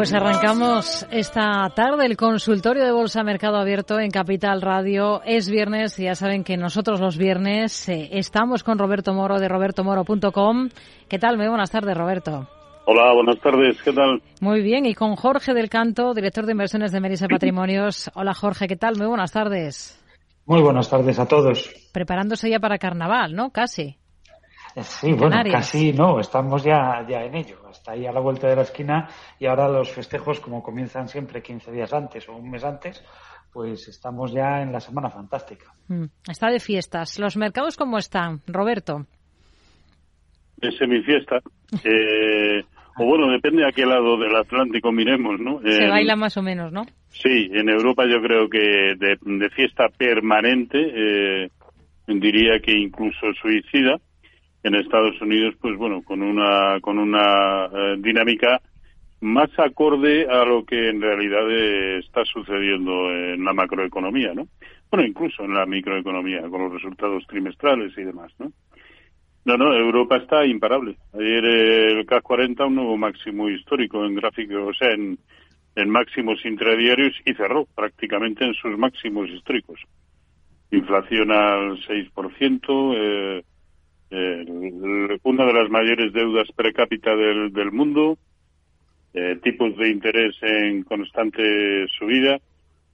Pues arrancamos esta tarde el consultorio de Bolsa Mercado Abierto en Capital Radio. Es viernes y ya saben que nosotros los viernes eh, estamos con Roberto Moro de robertomoro.com. ¿Qué tal? Muy buenas tardes, Roberto. Hola, buenas tardes. ¿Qué tal? Muy bien. Y con Jorge del Canto, director de inversiones de Merisa Patrimonios. Hola, Jorge. ¿Qué tal? Muy buenas tardes. Muy buenas tardes a todos. Preparándose ya para carnaval, ¿no? Casi. Sí, bueno, casi no, estamos ya, ya en ello. Está ahí a la vuelta de la esquina y ahora los festejos, como comienzan siempre 15 días antes o un mes antes, pues estamos ya en la Semana Fantástica. Mm, está de fiestas. ¿Los mercados cómo están, Roberto? De semifiesta. Eh, o bueno, depende a qué lado del Atlántico miremos, ¿no? Se En- baila más o menos, ¿no? Sí, en Europa yo creo que de, de fiesta permanente, eh, diría que incluso suicida. En Estados Unidos, pues bueno, con una con una eh, dinámica más acorde a lo que en realidad eh, está sucediendo en la macroeconomía, ¿no? Bueno, incluso en la microeconomía, con los resultados trimestrales y demás, ¿no? No, no, Europa está imparable. Ayer eh, el CAC 40 un nuevo máximo histórico en gráfico, o sea, en, en máximos intradiarios y cerró prácticamente en sus máximos históricos. Inflación al 6%, eh, eh, una de las mayores deudas per cápita del, del mundo, eh, tipos de interés en constante subida,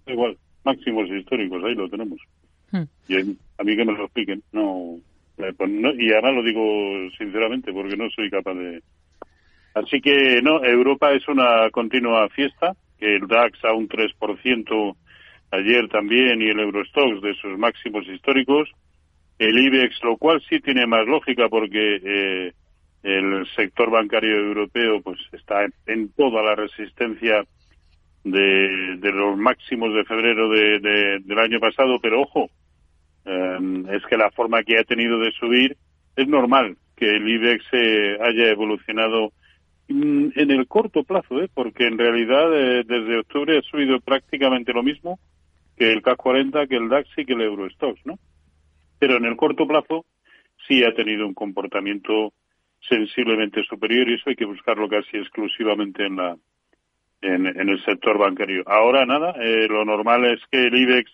igual, máximos históricos, ahí lo tenemos. Hmm. Y a- a mí que me lo expliquen, no, eh, pues no- y además lo digo sinceramente porque no soy capaz de... Así que no, Europa es una continua fiesta, que el DAX a un 3% ayer también y el Eurostox de sus máximos históricos, el IBEX, lo cual sí tiene más lógica porque eh, el sector bancario europeo pues está en, toda la resistencia de, los máximos de febrero de- del año pasado, pero ojo, eh, es que la forma que ha tenido de subir es normal que el IBEX eh, haya evolucionado mm, en el corto plazo, ¿eh? porque en realidad eh, desde octubre ha subido prácticamente lo mismo que el CAC 40, que el DAX y que el Eurostox, ¿no? Pero en el corto plazo sí ha tenido un comportamiento sensiblemente superior y eso hay que buscarlo casi exclusivamente en la en, el sector bancario. Ahora nada, eh, lo normal es que el IBEX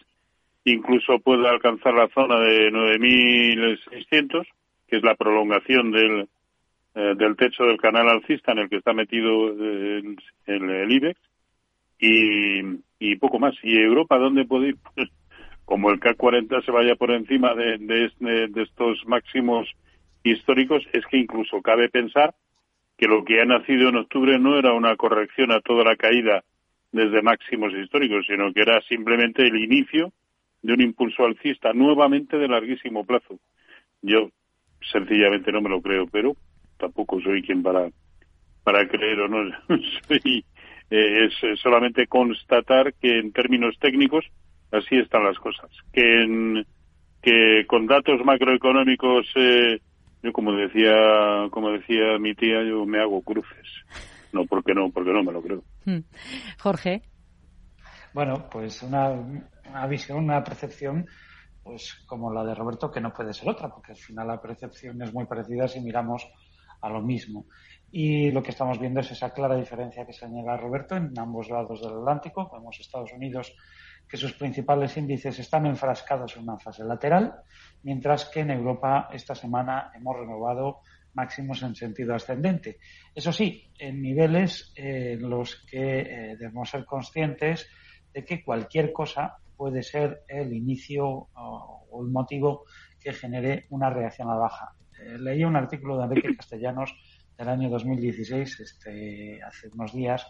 incluso pueda alcanzar la zona de 9.600, que es la prolongación del, eh, del techo del canal alcista en el que está metido eh, el, IBEX, y, poco más. ¿Y Europa dónde puede ir? Como el K40 se vaya por encima de, de estos máximos históricos, es que incluso cabe pensar que lo que ha nacido en octubre no era una corrección a toda la caída desde máximos históricos, sino que era simplemente el inicio de un impulso alcista nuevamente de larguísimo plazo. Yo sencillamente no me lo creo, pero tampoco soy quien para para creer o no. soy, eh, es solamente constatar que en términos técnicos así están las cosas. Que en, que con datos macroeconómicos eh, yo como decía, como decía mi tía, yo me hago cruces. No, porque no, porque no me lo creo. Hmm. Jorge. Bueno, pues una, una visión, una percepción, pues como la de Roberto, que no puede ser otra, porque al final la percepción es muy parecida si miramos a lo mismo. Y lo que estamos viendo es esa clara diferencia que señala Roberto en ambos lados del Atlántico. Vemos Estados Unidos que sus principales índices están enfrascados en una fase lateral, mientras que en Europa esta semana hemos renovado máximos en sentido ascendente. Eso sí, en niveles en los que eh, debemos ser conscientes de que cualquier cosa puede ser el inicio o el motivo que genere una reacción a la baja. Eh, leí un artículo de Enrique Castellanos del año 2016, este, hace unos días,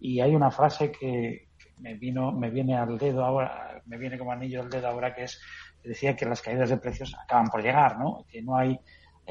y hay una frase que, me vino, me viene al dedo ahora, me viene como anillo al dedo ahora que es, decía que las caídas de precios acaban por llegar, ¿no? Que no hay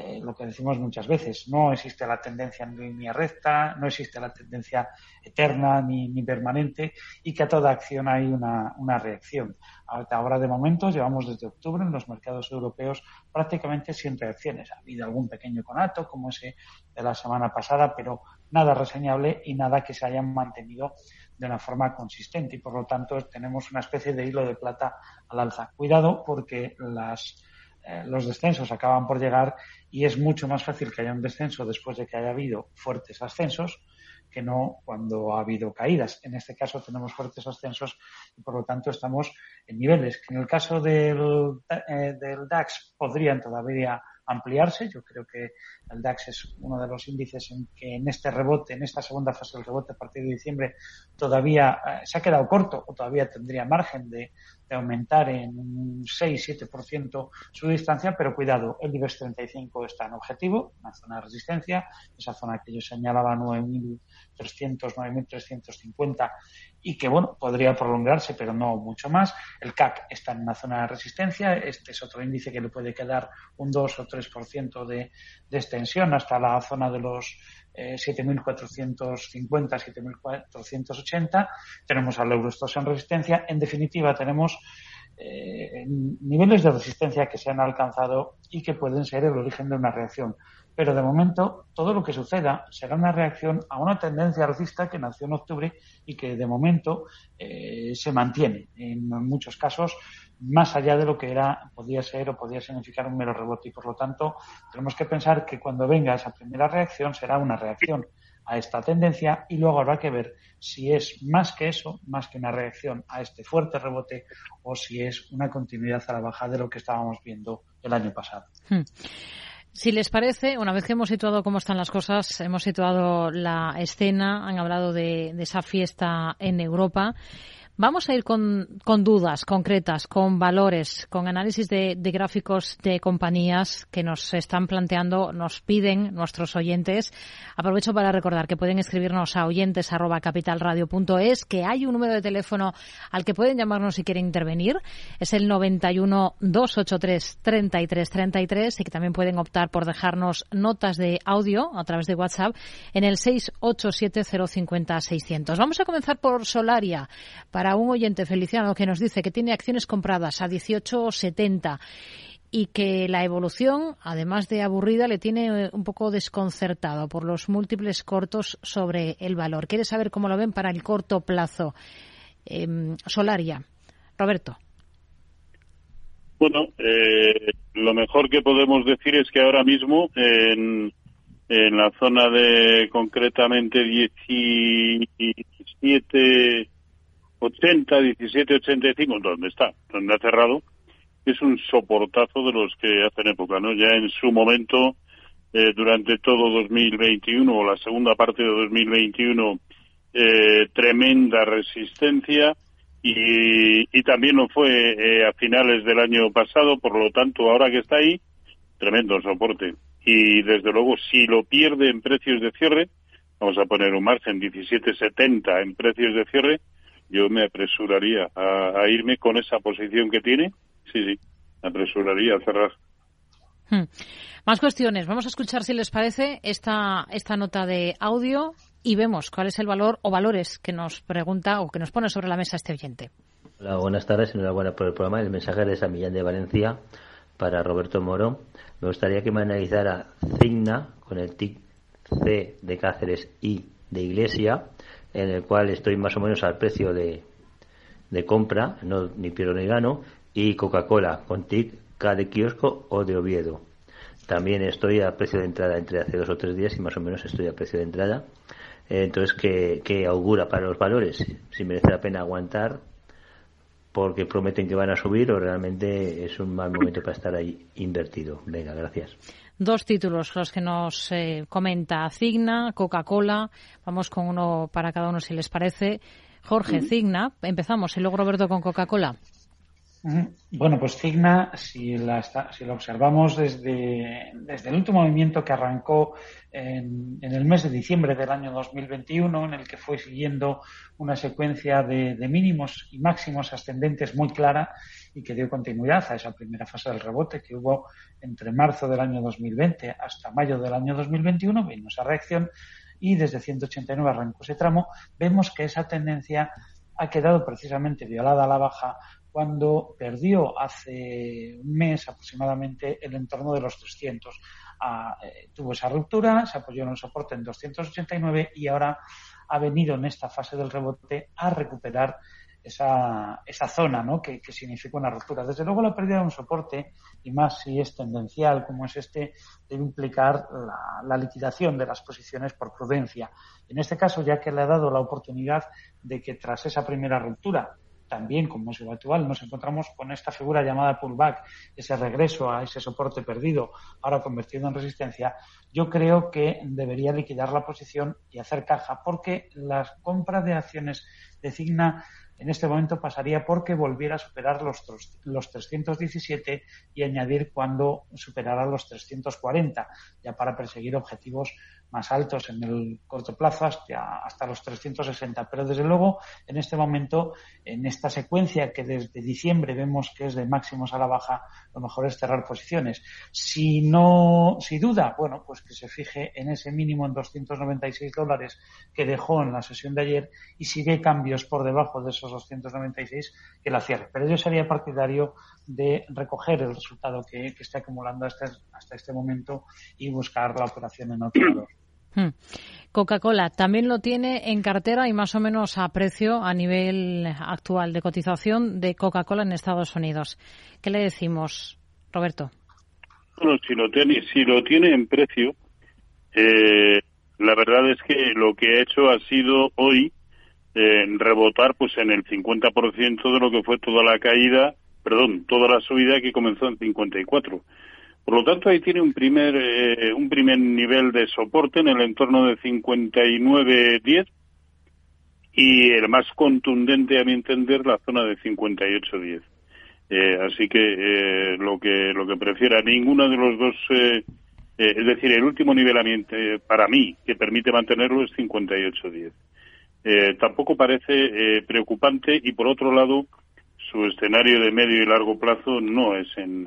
eh, lo que decimos muchas veces, no existe la tendencia en línea recta, no existe la tendencia eterna ni, permanente y que a toda acción hay una, una reacción. Ahora, de momento, llevamos desde octubre en los mercados europeos prácticamente sin reacciones. Ha habido algún pequeño conato, como ese de la semana pasada, pero nada reseñable y nada que se haya mantenido de una forma consistente y por lo tanto tenemos una especie de hilo de plata al alza. Cuidado porque las eh, los descensos acaban por llegar y es mucho más fácil que haya un descenso después de que haya habido fuertes ascensos que no cuando ha habido caídas. En este caso tenemos fuertes ascensos y por lo tanto estamos en niveles que en el caso del, eh, del DAX podrían todavía ampliarse. Yo creo que el DAX es uno de los índices en que en este rebote, en esta segunda fase del rebote a partir de diciembre, todavía eh, se ha quedado corto o todavía tendría margen de, aumentar en un 6-7% su distancia, pero cuidado, el IBEX 35 está en objetivo, una zona de resistencia, esa zona que yo señalaba 9.300, 9.350 y que, bueno, podría prolongarse, pero no mucho más. El CAC está en una zona de resistencia, este es otro índice que le puede quedar un 2 o 3% de, de extensión hasta la zona de los 7.450, eh, 7.480. Tenemos al Eurostox en resistencia. En definitiva, tenemos eh, niveles de resistencia que se han alcanzado y que pueden ser el origen de una reacción. Pero de momento, todo lo que suceda será una reacción a una tendencia alcista que nació en octubre y que de momento eh, se mantiene. En muchos casos, más allá de lo que era, podía ser o podía significar un mero rebote. Y por lo tanto, tenemos que pensar que cuando venga esa primera reacción será una reacción a esta tendencia y luego habrá que ver si es más que eso, más que una reacción a este fuerte rebote o si es una continuidad a la baja de lo que estábamos viendo el año pasado. Hmm. Si les parece, una vez que hemos situado cómo están las cosas, hemos situado la escena, han hablado de, de esa fiesta en Europa. Vamos a ir con, con dudas concretas, con valores, con análisis de, de, gráficos de compañías que nos están planteando, nos piden nuestros oyentes. Aprovecho para recordar que pueden escribirnos a oyentes que hay un número de teléfono al que pueden llamarnos si quieren intervenir. Es el 91 283 33 33 y que también pueden optar por dejarnos notas de audio a través de WhatsApp en el 687 050 600. Vamos a comenzar por Solaria para un oyente Feliciano que nos dice que tiene acciones compradas a 18,70 y que la evolución, además de aburrida, le tiene eh, un poco desconcertado por los múltiples cortos sobre el valor. Quiere saber cómo lo ven para el corto plazo. Em, Solaria. Roberto. Bueno, eh, lo mejor que podemos decir es que ahora mismo en, en la zona de concretamente 17 80, 17, 85, donde está, donde ha cerrado, es un soportazo de los que hacen época, ¿no? Ya en su momento, eh, durante todo 2021 o la segunda parte de 2021, eh, tremenda resistencia y, y, también lo fue eh, a finales del año pasado, por lo tanto, ahora que está ahí, tremendo soporte. Y desde luego, si lo pierde en precios de cierre, vamos a poner un margen 17.70 en precios de cierre, yo me apresuraría a, irme con esa posición que tiene. Sí, sí, me apresuraría a cerrar. Hmm. Más cuestiones. Vamos a escuchar, si les parece, esta, esta nota de audio y vemos cuál es el valor o valores que nos pregunta o que nos pone sobre la mesa este oyente. Hola, buenas tardes. Enhorabuena por el programa. El mensaje de San Millán de Valencia para Roberto Moro. Me gustaría que me analizara Cigna con el TIC C de Cáceres y de Iglesia en el cual estoy más o menos al precio de, de compra, no ni pierdo ni gano, y Coca-Cola con TIC K de kiosco o de Oviedo. También estoy a precio de entrada entre hace dos o tres días y más o menos estoy a precio de entrada. Entonces, ¿qué, qué augura para los valores? Si merece la pena aguantar porque prometen que van a subir o realmente es un mal momento para estar ahí invertido. Venga, gracias dos títulos los que nos eh, comenta Cigna, Coca-Cola. Vamos con uno para cada uno si les parece. Jorge, Cigna, empezamos y luego Roberto con Coca-Cola. Bueno, pues Cigna, si la, si la observamos desde, desde el último movimiento que arrancó en, el mes de diciembre del año 2021, en el que fue siguiendo una secuencia de, de mínimos y máximos ascendentes muy clara y que dio continuidad a esa primera fase del rebote que hubo entre marzo del año 2020 hasta mayo del año 2021, vino esa reacción y desde 189 arrancó ese tramo, vemos que esa tendencia ha quedado precisamente violada a la baja cuando perdió hace un mes aproximadamente el entorno de los 300. Ah, eh, tuvo esa ruptura, se apoyó en el soporte en 289 y ahora ha venido en esta fase del rebote a recuperar esa, esa zona ¿no? que, significa una ruptura. Desde luego la pérdida de un soporte, y más si es tendencial como es este, debe implicar la, la, liquidación de las posiciones por prudencia. En este caso, ya que le ha dado la oportunidad de que tras esa primera ruptura también, como es lo actual, nos encontramos con esta figura llamada pullback, ese regreso a ese soporte perdido, ahora convertido en resistencia, yo creo que debería liquidar la posición y hacer caja, porque la compra de acciones de Cigna en este momento pasaría porque volviera a superar los, los 317 y añadir cuando superara los 340, ya para perseguir objetivos más altos en el corto plazo hasta, hasta los 360. Pero desde luego, en este momento, en esta secuencia que desde diciembre vemos que es de máximos a la baja, lo mejor es cerrar posiciones. Si no, si duda, bueno, pues que se fije en ese mínimo en 296 dólares que dejó en la sesión de ayer y si ve cambios por debajo de esos 296, que la cierre. Pero yo sería partidario de recoger el resultado que, que está acumulando hasta, hasta este momento y buscar la operación en otro lado. Hmm. Coca-Cola también lo tiene en cartera y más o menos a precio a nivel actual de cotización de Coca-Cola en Estados Unidos. ¿Qué le decimos, Roberto? Bueno, si lo tiene, si lo tiene en precio, eh, la verdad es que lo que ha hecho ha sido hoy eh, rebotar pues en el 50% de lo que fue toda la caída, perdón, toda la subida que comenzó en 54. Por lo tanto, ahí tiene un primer, eh, un primer nivel de soporte en el entorno de 59.10 y el más contundente, a mi entender, la zona de 58.10. Eh, así que eh, lo que lo que prefiera ninguno de los dos, eh, eh, es decir, el último nivel para mí que permite mantenerlo es 58.10. Eh, tampoco parece preocupante y por otro lado su escenario de medio y largo plazo no es en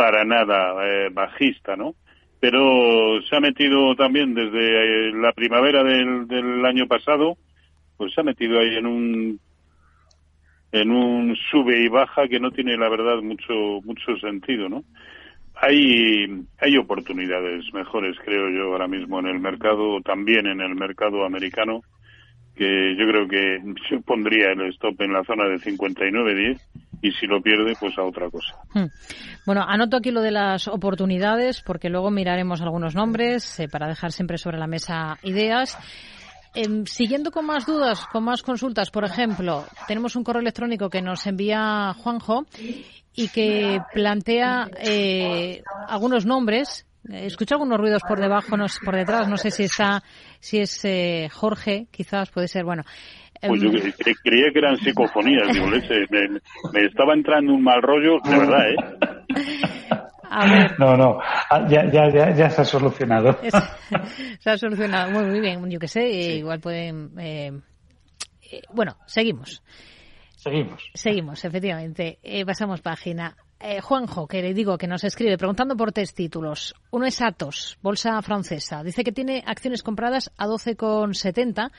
para nada eh, bajista, ¿no? Pero se ha metido también desde eh, la primavera del, del año pasado, pues se ha metido ahí en un en un sube y baja que no tiene la verdad mucho mucho sentido, ¿no? Hay hay oportunidades mejores, creo yo, ahora mismo en el mercado, también en el mercado americano, yo creo que pondría el stop en la zona de 59.10 y si lo pierde, pues a otra cosa. Hmm. Bueno, anoto aquí lo de las oportunidades porque luego miraremos algunos nombres eh, para dejar siempre sobre la mesa ideas. Em, siguiendo con más dudas, con más consultas, por ejemplo, tenemos un correo electrónico que nos envía Juanjo y que plantea eh, algunos nombres. Escucho algunos ruidos por debajo, no, por detrás. No sé si está, si es eh, Jorge, quizás puede ser. Bueno, pues yo em, creía que eran psicofonías, digo, me, me, estaba entrando un mal rollo, de verdad, ¿eh? No, no, ah, ya, ya, ya, ya se ha solucionado. se ha solucionado, muy, muy bien, yo que sé, igual pueden... Eh, eh, bueno, seguimos. Seguimos. Seguimos, efectivamente. Eh, pasamos página. Juanjo, que le digo que nos escribe preguntando por tres títulos. Uno es Atos, bolsa francesa. Dice que tiene acciones compradas a 12,70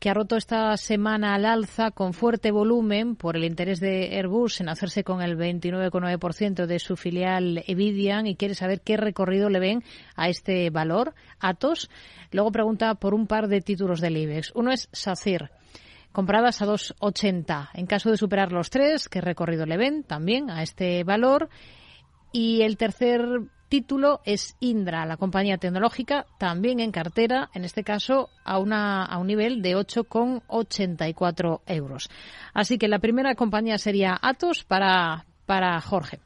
que ha roto esta semana al alza con fuerte volumen por el interés de Airbus en hacerse con el 29,9% de su filial Evidian y quiere saber qué recorrido le ven a este valor, Atos. Luego pregunta por un par de títulos del IBEX. Uno es SACIR compradas a 2,80. En caso de superar los tres, ¿qué recorrido le ven también a este valor? Y el tercer título es Indra, la compañía tecnológica, también en cartera, en este caso a, una, a un nivel de 8,84 euros. Así que la primera compañía sería Atos para, para Jorge.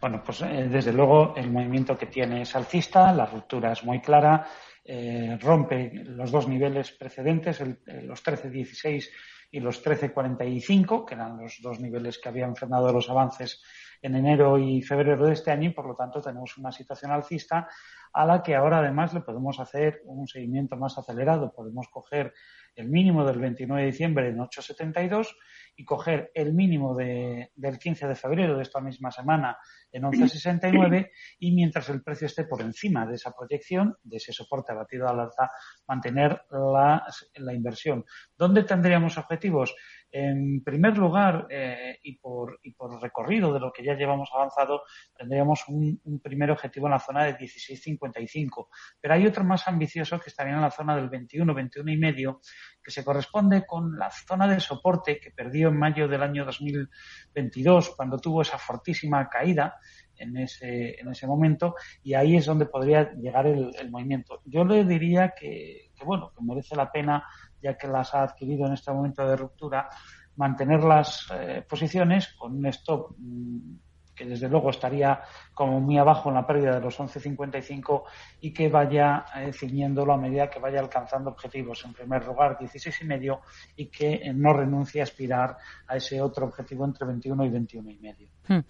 Bueno, pues eh, desde luego el movimiento que tiene es alcista, la ruptura es muy clara, eh, rompe los dos niveles precedentes, el, eh, los 13.16 y los 13.45, que eran los dos niveles que habían frenado los avances en enero y febrero de este año y por lo tanto tenemos una situación alcista a la que ahora además le podemos hacer un seguimiento más acelerado. Podemos coger el mínimo del 29 de diciembre en 8,72 y coger el mínimo del 15 de febrero de esta misma semana en 11,69 y mientras el precio esté por encima de esa proyección, de ese soporte batido al alza, mantener la, la inversión. ¿Dónde tendríamos objetivos? En primer lugar, eh, y, por, y por recorrido de lo que ya llevamos avanzado, tendríamos un, primer objetivo en la zona de 16.55. Pero hay otro más ambicioso que estaría en la zona del 21, 21 y medio, que se corresponde con la zona de soporte que perdió en mayo del año 2022, cuando tuvo esa fortísima caída en ese, en ese momento, y ahí es donde podría llegar el, movimiento. Yo le diría que, que, bueno, que merece la pena ya que las ha adquirido en este momento de ruptura, mantener las eh, posiciones con un stop mm, que desde luego estaría como muy abajo en la pérdida de los 11.55 y que vaya eh, ciñéndolo a medida que vaya alcanzando objetivos. En primer lugar, 16 y que eh, no renuncie a aspirar a ese otro objetivo entre 21 y 21 y medio. Hmm.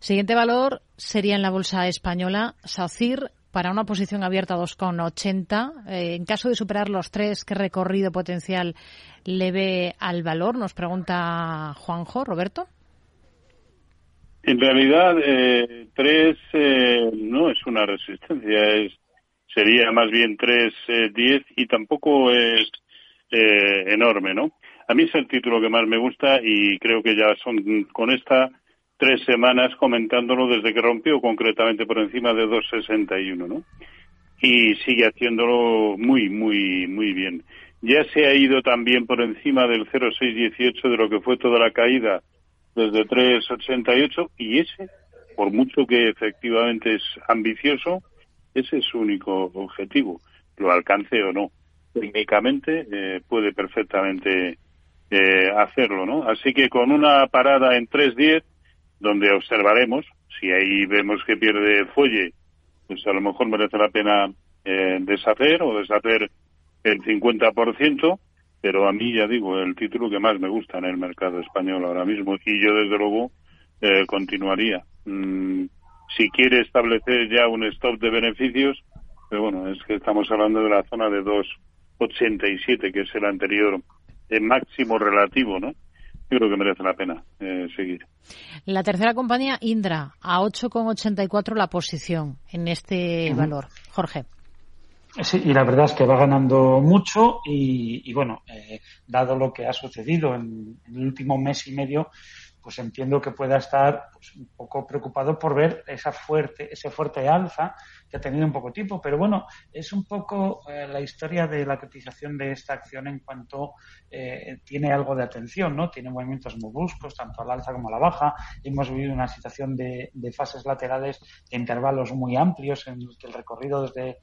Siguiente valor sería en la bolsa española, SACIR para una posición abierta 2,80. Eh, en caso de superar los tres, ¿qué recorrido potencial le ve al valor? Nos pregunta Juanjo, Roberto. En realidad, eh, tres eh, no es una resistencia, es sería más bien tres diez y tampoco es enorme, ¿no? A mí es el título que más me gusta y creo que ya son con esta tres semanas comentándolo desde que rompió concretamente por encima de 2.61, ¿no? Y sigue haciéndolo muy, muy, muy bien. Ya se ha ido también por encima del 0.618 de lo que fue toda la caída desde 3.88 y ese, por mucho que efectivamente es ambicioso, ese es su único objetivo, lo alcance o no. Técnicamente eh, puede perfectamente eh, hacerlo, ¿no? Así que con una parada en 3.10 donde observaremos si ahí vemos que pierde fuelle, pues a lo mejor merece la pena eh, deshacer o deshacer el 50%, pero a mí ya digo, el título que más me gusta en el mercado español ahora mismo y yo desde luego eh, continuaría. Mm, si quiere establecer ya un stop de beneficios, pero bueno, es que estamos hablando de la zona de 2,87, que es el anterior el máximo relativo, ¿no? Yo creo que merece la pena eh, seguir. La tercera compañía, Indra, a 8,84 la posición en este valor. Jorge. Sí, y la verdad es que va ganando mucho y, bueno, eh, dado lo que ha sucedido en, el último mes y medio, pues entiendo que pueda estar pues, un poco preocupado por ver esa fuerte, ese fuerte alza que ha tenido un poco tiempo, pero bueno, es un poco eh, la historia de la cotización de esta acción en cuanto eh, tiene algo de atención, ¿no? Tiene movimientos muy bruscos, tanto al alza como a la baja. Hemos vivido una situación de, de fases laterales de intervalos muy amplios en los que el recorrido desde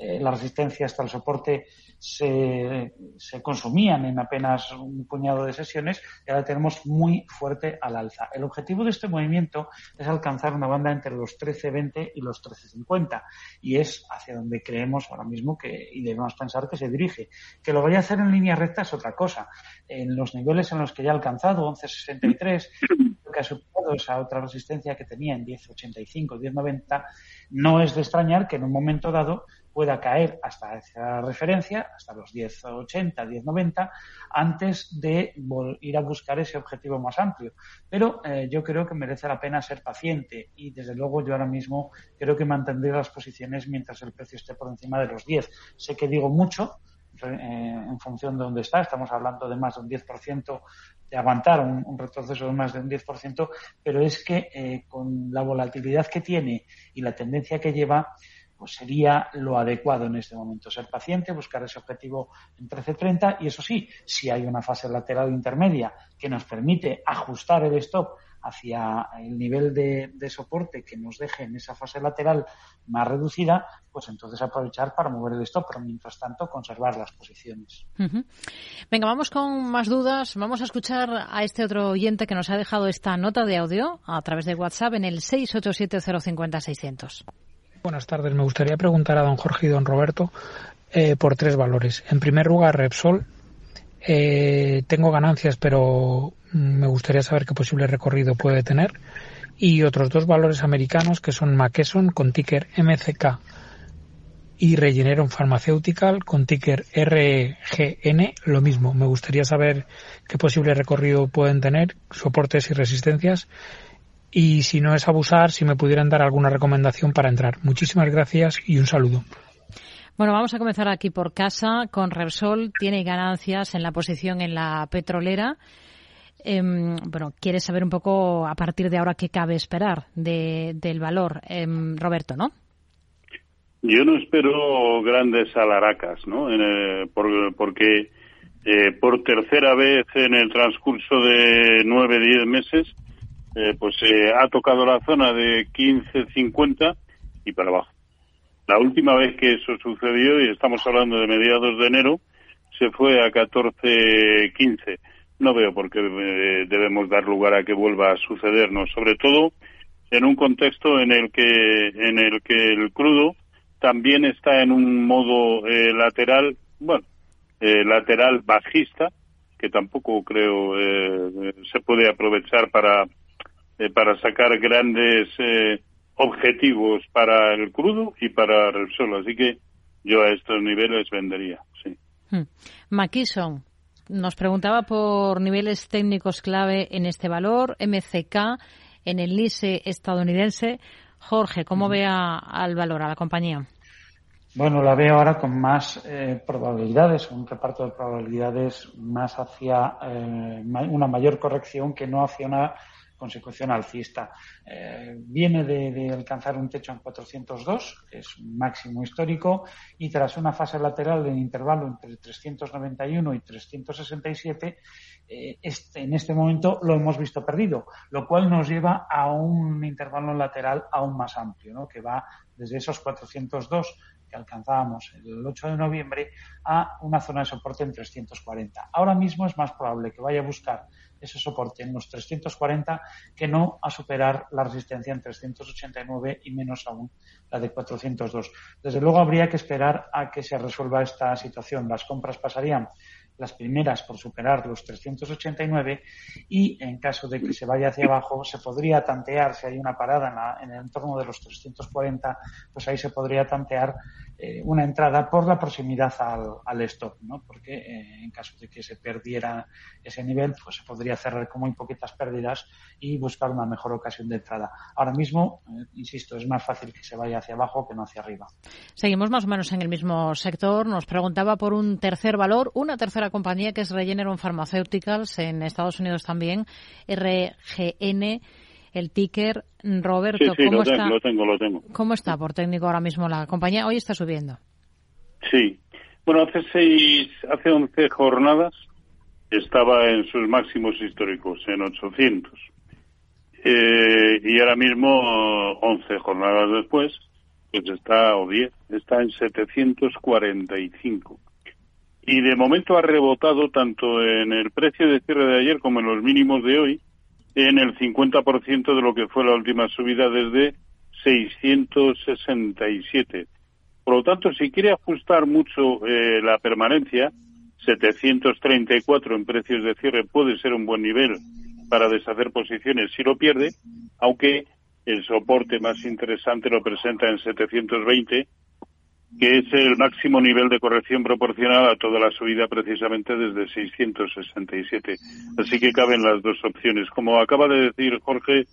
eh, la resistencia hasta el soporte se, se, consumían en apenas un puñado de sesiones y ahora tenemos muy fuerte al alza. El objetivo de este movimiento es alcanzar una banda entre los 13.20 y los 13.50 y es hacia donde creemos ahora mismo que y debemos pensar que se dirige. Que lo vaya a hacer en línea recta es otra cosa. En los niveles en los que ya ha alcanzado 11.63 que ha superado esa otra resistencia que tenía en 10.85, 10.90, no es de extrañar que en un momento dado pueda caer hasta esa referencia, hasta los 10.80, 10.90, antes de ir a buscar ese objetivo más amplio. Pero eh, yo creo que merece la pena ser paciente y desde luego yo ahora mismo creo que mantendré las posiciones mientras el precio esté por encima de los 10. Sé que digo mucho, eh, en función de dónde está. Estamos hablando de más de un 10% de aguantar un, retroceso de más de un 10%, pero es que eh, con la volatilidad que tiene y la tendencia que lleva, pues sería lo adecuado en este momento. Ser paciente, buscar ese objetivo en 13.30 y eso sí, si hay una fase lateral intermedia que nos permite ajustar el stop hacia el nivel de, soporte que nos deje en esa fase lateral más reducida, pues entonces aprovechar para mover el stop, pero mientras tanto conservar las posiciones. Venga, vamos con más dudas. Vamos a escuchar a este otro oyente que nos ha dejado esta nota de audio a través de WhatsApp en el 687050600. Buenas tardes. Me gustaría preguntar a don Jorge y don Roberto eh, por tres valores. En primer lugar, Repsol. Eh, tengo ganancias, pero me gustaría saber qué posible recorrido puede tener. Y otros dos valores americanos que son McKesson con ticker MCK y Regeneron Pharmaceutical con ticker RGN, lo mismo. Me gustaría saber qué posible recorrido pueden tener, soportes y resistencias y si no es abusar, si me pudieran dar alguna recomendación para entrar. Muchísimas gracias y un saludo. Bueno, vamos a comenzar aquí por casa con Repsol. Tiene ganancias en la posición en la petrolera. Em, bueno, quiere saber un poco a partir de ahora qué cabe esperar del valor, em, Roberto, ¿no? Yo no espero grandes alaracas, ¿no? porque eh, por tercera vez en el transcurso de nueve, diez meses eh, pues eh, ha tocado la zona de 15.50 y para abajo. La última vez que eso sucedió, y estamos hablando de mediados de enero, se fue a 14.15. No veo por qué eh, debemos dar lugar a que vuelva a sucedernos, sobre todo en un contexto en el que en el que el crudo también está en un modo lateral, bueno, lateral bajista, que tampoco creo se puede aprovechar para eh, para sacar grandes eh, objetivos para el crudo y para el suelo. Así que yo a estos niveles vendería, sí. Hmm. nos preguntaba por niveles técnicos clave en este valor, MCK, en el LISE estadounidense. Jorge, ¿cómo ve al valor, a la compañía? Bueno, la veo ahora con más eh, probabilidades, un reparto de probabilidades más hacia una mayor corrección que no hacia una consecución alcista. Eh, viene de, alcanzar un techo en 402, que es un máximo histórico, y tras una fase lateral en intervalo entre 391 y 367, eh, este, en este momento lo hemos visto perdido, lo cual nos lleva a un intervalo lateral aún más amplio, ¿no? que va desde esos 402 que alcanzábamos el 8 de noviembre a una zona de soporte en 340. Ahora mismo es más probable que vaya a buscar ese soporte en los 340 que no a superar la resistencia en 389 y menos aún la de 402. Desde luego habría que esperar a que se resuelva esta situación. Las compras pasarían las primeras por superar los 389 y en caso de que se vaya hacia abajo se podría tantear si hay una parada en, el entorno de los 340 pues ahí se podría tantear eh, una entrada por la proximidad al, stop ¿no? porque eh, en caso de que se perdiera ese nivel pues se podría cerrar con muy poquitas pérdidas y buscar una mejor ocasión de entrada ahora mismo eh, insisto es más fácil que se vaya hacia abajo que no hacia arriba seguimos más o menos en el mismo sector nos preguntaba por un tercer valor una tercera compañía que es Regeneron Pharmaceuticals en Estados Unidos también, RGN. El ticker. Roberto, sí, ¿cómo lo está? Tengo, lo tengo, lo tengo. ¿Cómo está por técnico ahora mismo la compañía? Hoy está subiendo. Sí. Bueno, hace seis, hace 11 jornadas estaba en sus máximos históricos, en 800. Eh, y ahora mismo, 11 jornadas después, pues está, o 10, está en 745. Y de momento ha rebotado tanto en el precio de cierre de ayer como en los mínimos de hoy, en el 50% de lo que fue la última subida desde 667. Por lo tanto, si quiere ajustar mucho eh, la permanencia, 734 en precios de cierre puede ser un buen nivel para deshacer posiciones si lo pierde, aunque el soporte más interesante lo presenta en 720, que es el máximo nivel de corrección proporcional a toda la subida precisamente desde 667. Así que caben las dos opciones. Como acaba de decir Jorge,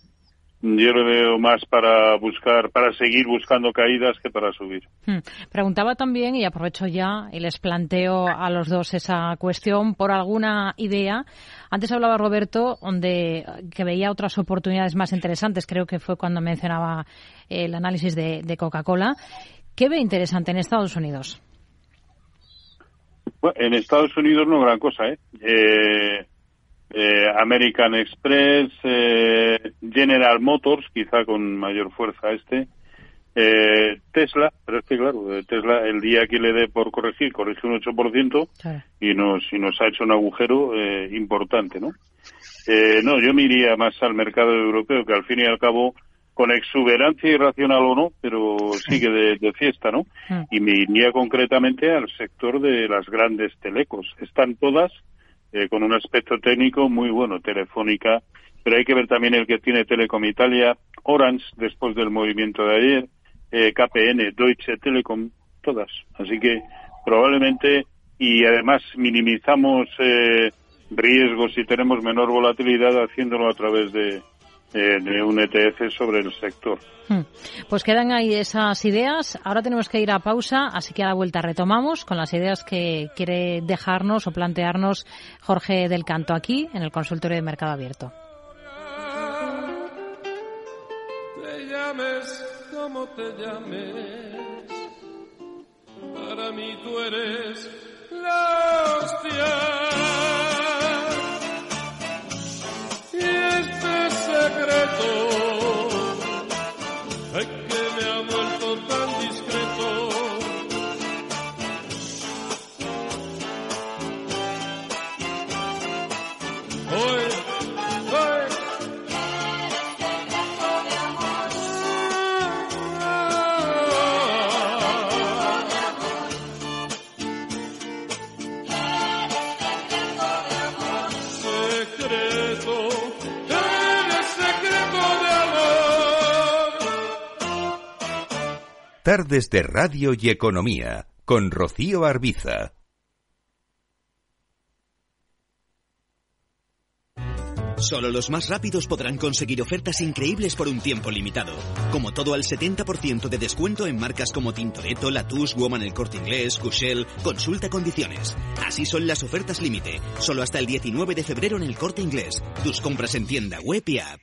yo lo veo más para buscar, para seguir buscando caídas que para subir. Hmm. Preguntaba también, y aprovecho ya y les planteo a los dos esa cuestión, por alguna idea. Antes hablaba Roberto donde que veía otras oportunidades más interesantes. Creo que fue cuando mencionaba el análisis de, de Coca-Cola. ¿Qué ve interesante en Estados Unidos? Bueno, en Estados Unidos no gran cosa, ¿eh? eh eh, American Express, eh, General Motors, quizá con mayor fuerza este, eh, Tesla, pero es que claro, Tesla el día que le dé por corregir, corrige un 8% y nos, y nos ha hecho un agujero importante, ¿no? no, yo me iría más al mercado europeo, que al fin y al cabo, con exuberancia irracional o no, pero sigue de, de fiesta, ¿no? Mm. Y me iría concretamente al sector de las grandes telecos. Están todas eh, con un aspecto técnico muy bueno, Telefónica, pero hay que ver también el que tiene Telecom Italia, Orange después del movimiento de ayer, eh, KPN, Deutsche Telekom, todas. Así que probablemente, y además minimizamos eh, riesgos y tenemos menor volatilidad haciéndolo a través de, eh, de un ETF sobre el sector. Hmm. Pues quedan ahí esas ideas. Ahora tenemos que ir a pausa, así que a la vuelta retomamos con las ideas que quiere dejarnos o plantearnos Jorge del Canto aquí en el consultorio de Mercado Abierto. Te llames como te llames, para mí tú eres la hostia. Secreto, Tardes de Radio y Economía con Rocío Arbiza. Solo los más rápidos podrán conseguir ofertas increíbles por un tiempo limitado. Como todo al 70% de descuento en marcas como Tintoretto, Latus, Woman El Corte Inglés, Cushell. Consulta condiciones. Así son las ofertas límite. Solo hasta el 19 de febrero en El Corte Inglés. Tus compras en tienda, web y app.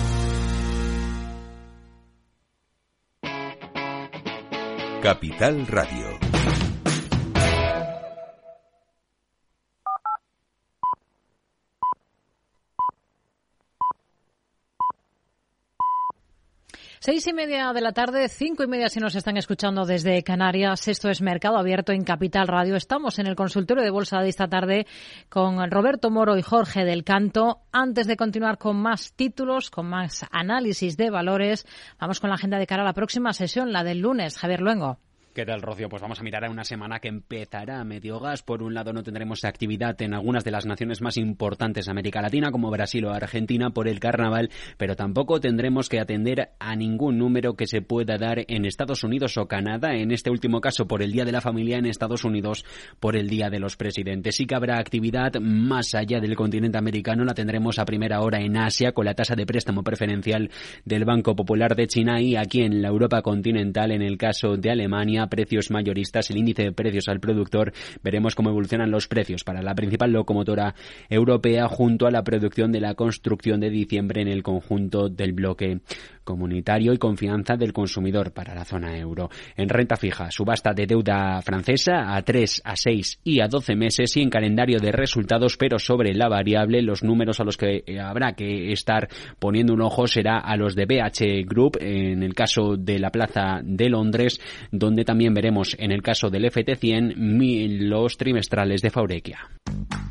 Capital Radio. Seis y media de la tarde, cinco y media si nos están escuchando desde Canarias. Esto es Mercado Abierto en Capital Radio. Estamos en el consultorio de bolsa de esta tarde con Roberto Moro y Jorge del Canto. Antes de continuar con más títulos, con más análisis de valores, vamos con la agenda de cara a la próxima sesión, la del lunes. Javier Luengo. ¿Qué tal, Rocío? Pues vamos a mirar a una semana que empezará a medio gas. Por un lado, no tendremos actividad en algunas de las naciones más importantes de América Latina, como Brasil o Argentina, por el carnaval, pero tampoco tendremos que atender a ningún número que se pueda dar en Estados Unidos o Canadá, en este último caso por el Día de la Familia, en Estados Unidos por el Día de los Presidentes. Sí que habrá actividad más allá del continente americano, la tendremos a primera hora en Asia, con la tasa de préstamo preferencial del Banco Popular de China y aquí en la Europa continental, en el caso de Alemania, precios mayoristas, el índice de precios al productor, veremos cómo evolucionan los precios para la principal locomotora europea junto a la producción de la construcción de diciembre en el conjunto del bloque comunitario y confianza del consumidor para la zona euro. En renta fija, subasta de deuda francesa a 3, a 6 y a 12 meses y en calendario de resultados, pero sobre la variable, los números a los que habrá que estar poniendo un ojo será a los de BH Group, en el caso de la Plaza de Londres, donde también veremos en el caso del FT100 los trimestrales de Faurecia.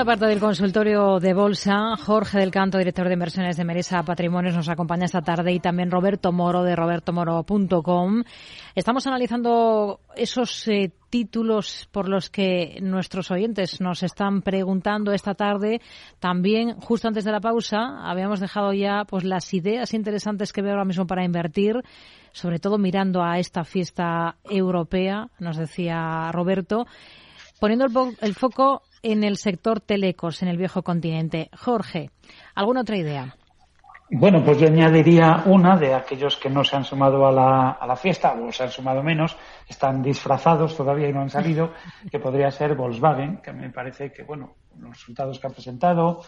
Segunda parte del consultorio de bolsa. Jorge del Canto, director de inversiones de Meresa Patrimonios, nos acompaña esta tarde y también Roberto Moro de robertomoro.com. Estamos analizando esos eh, títulos por los que nuestros oyentes nos están preguntando esta tarde. También, justo antes de la pausa, habíamos dejado ya pues las ideas interesantes que veo ahora mismo para invertir, sobre todo mirando a esta fiesta europea, nos decía Roberto, poniendo el foco en el sector telecos en el viejo continente. Jorge, ¿alguna otra idea? Bueno, pues yo añadiría una de aquellos que no se han sumado a la, a la fiesta o se han sumado menos, están disfrazados todavía y no han salido, que podría ser Volkswagen, que me parece que, bueno, los resultados que ha presentado,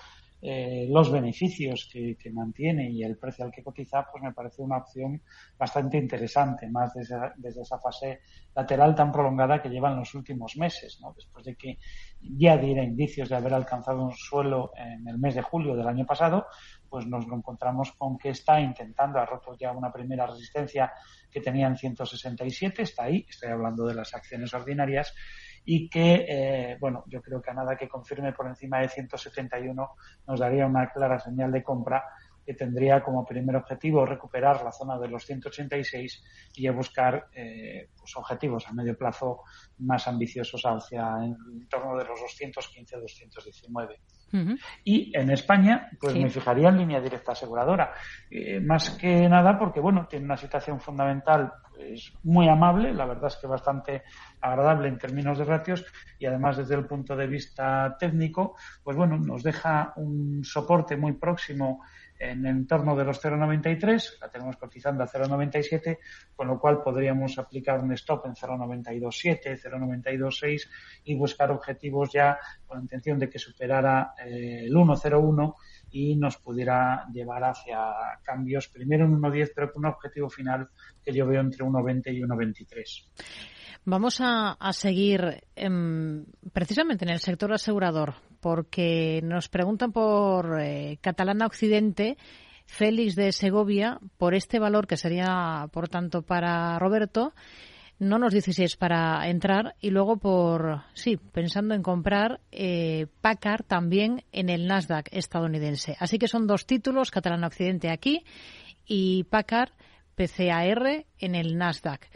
eh, los beneficios que, mantiene y el precio al que cotiza, pues me parece una opción bastante interesante, más desde, esa fase lateral tan prolongada que llevan los últimos meses, ¿no? después de que ya diera indicios de haber alcanzado un suelo en el mes de julio del año pasado, pues nos encontramos con que está intentando, ha roto ya una primera resistencia que tenía en 167, está ahí, estoy hablando de las acciones ordinarias, y que, eh, bueno, yo creo que a nada que confirme por encima de 171 nos daría una clara señal de compra que tendría como primer objetivo recuperar la zona de los 186 y buscar eh, pues objetivos a medio plazo más ambiciosos hacia en torno de los 215-219. Y en España, pues me fijaría en línea directa aseguradora. Eh, más que nada porque, bueno, tiene una situación fundamental pues, muy amable, la verdad es que bastante agradable en términos de ratios y además desde el punto de vista técnico, pues bueno, nos deja un soporte muy próximo en el entorno de los 0,93, la tenemos cotizando a 0,97, con lo cual podríamos aplicar un stop en 0,927, 0,926 y buscar objetivos ya con la intención de que superara eh, el 1,01 y nos pudiera llevar hacia cambios primero en 1.10, pero con un objetivo final que yo veo entre 1.20 y 1.23. Vamos a, seguir precisamente en el sector asegurador, porque nos preguntan por eh, Catalana Occidente, Félix de Segovia, por este valor que sería, por tanto, para Roberto. No nos dice si es para entrar y luego por, sí, pensando en comprar eh, también en el Nasdaq estadounidense. Así que son dos títulos, Catalana Occidente aquí y Packard PCAR en el Nasdaq.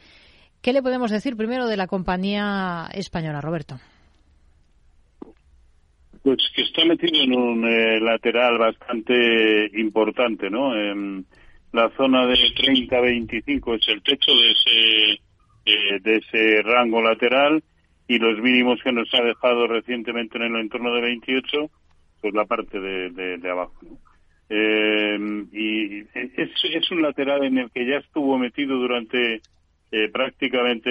¿Qué le podemos decir primero de la compañía española, Roberto? Pues que está metido en un eh, lateral bastante importante, ¿no? En la zona de 30-25 es el techo de ese, eh, de ese rango lateral y los mínimos que nos ha dejado recientemente en el entorno de 28, pues la parte de, de, abajo, ¿no? Eh, y es, es un lateral en el que ya estuvo metido durante eh, prácticamente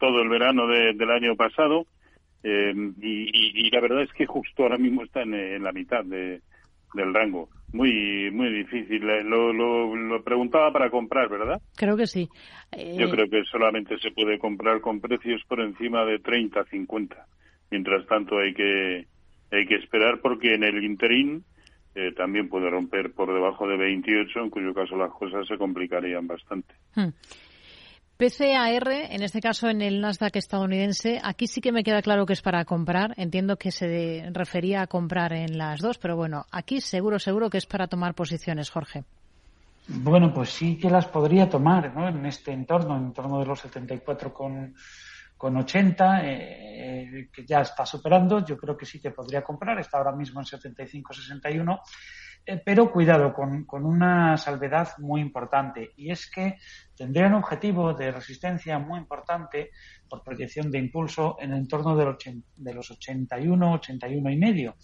todo el verano del año pasado eh, y, la verdad es que justo ahora mismo está en, la mitad de, del rango. Muy muy difícil. Eh, lo, lo, preguntaba para comprar, ¿verdad? Creo que sí. Yo creo que solamente se puede comprar con precios por encima de 30, 50. Mientras tanto hay que hay que esperar porque en el interín también puede romper por debajo de 28, en cuyo caso las cosas se complicarían bastante. Hmm. PCAR, en este caso en el Nasdaq estadounidense, aquí sí que me queda claro que es para comprar. Entiendo que se refería a comprar en las dos, pero bueno, aquí seguro, seguro que es para tomar posiciones, Jorge. Bueno, pues sí que las podría tomar, ¿no? En este entorno, en torno de los 74 con, con 80, eh, que ya está superando. Yo creo que sí que podría comprar. Está ahora mismo en 75-61 eh, pero cuidado con, con, una salvedad muy importante y es que tendría un objetivo de resistencia muy importante por proyección de impulso en el entorno de los, de los 81, 81 y medio,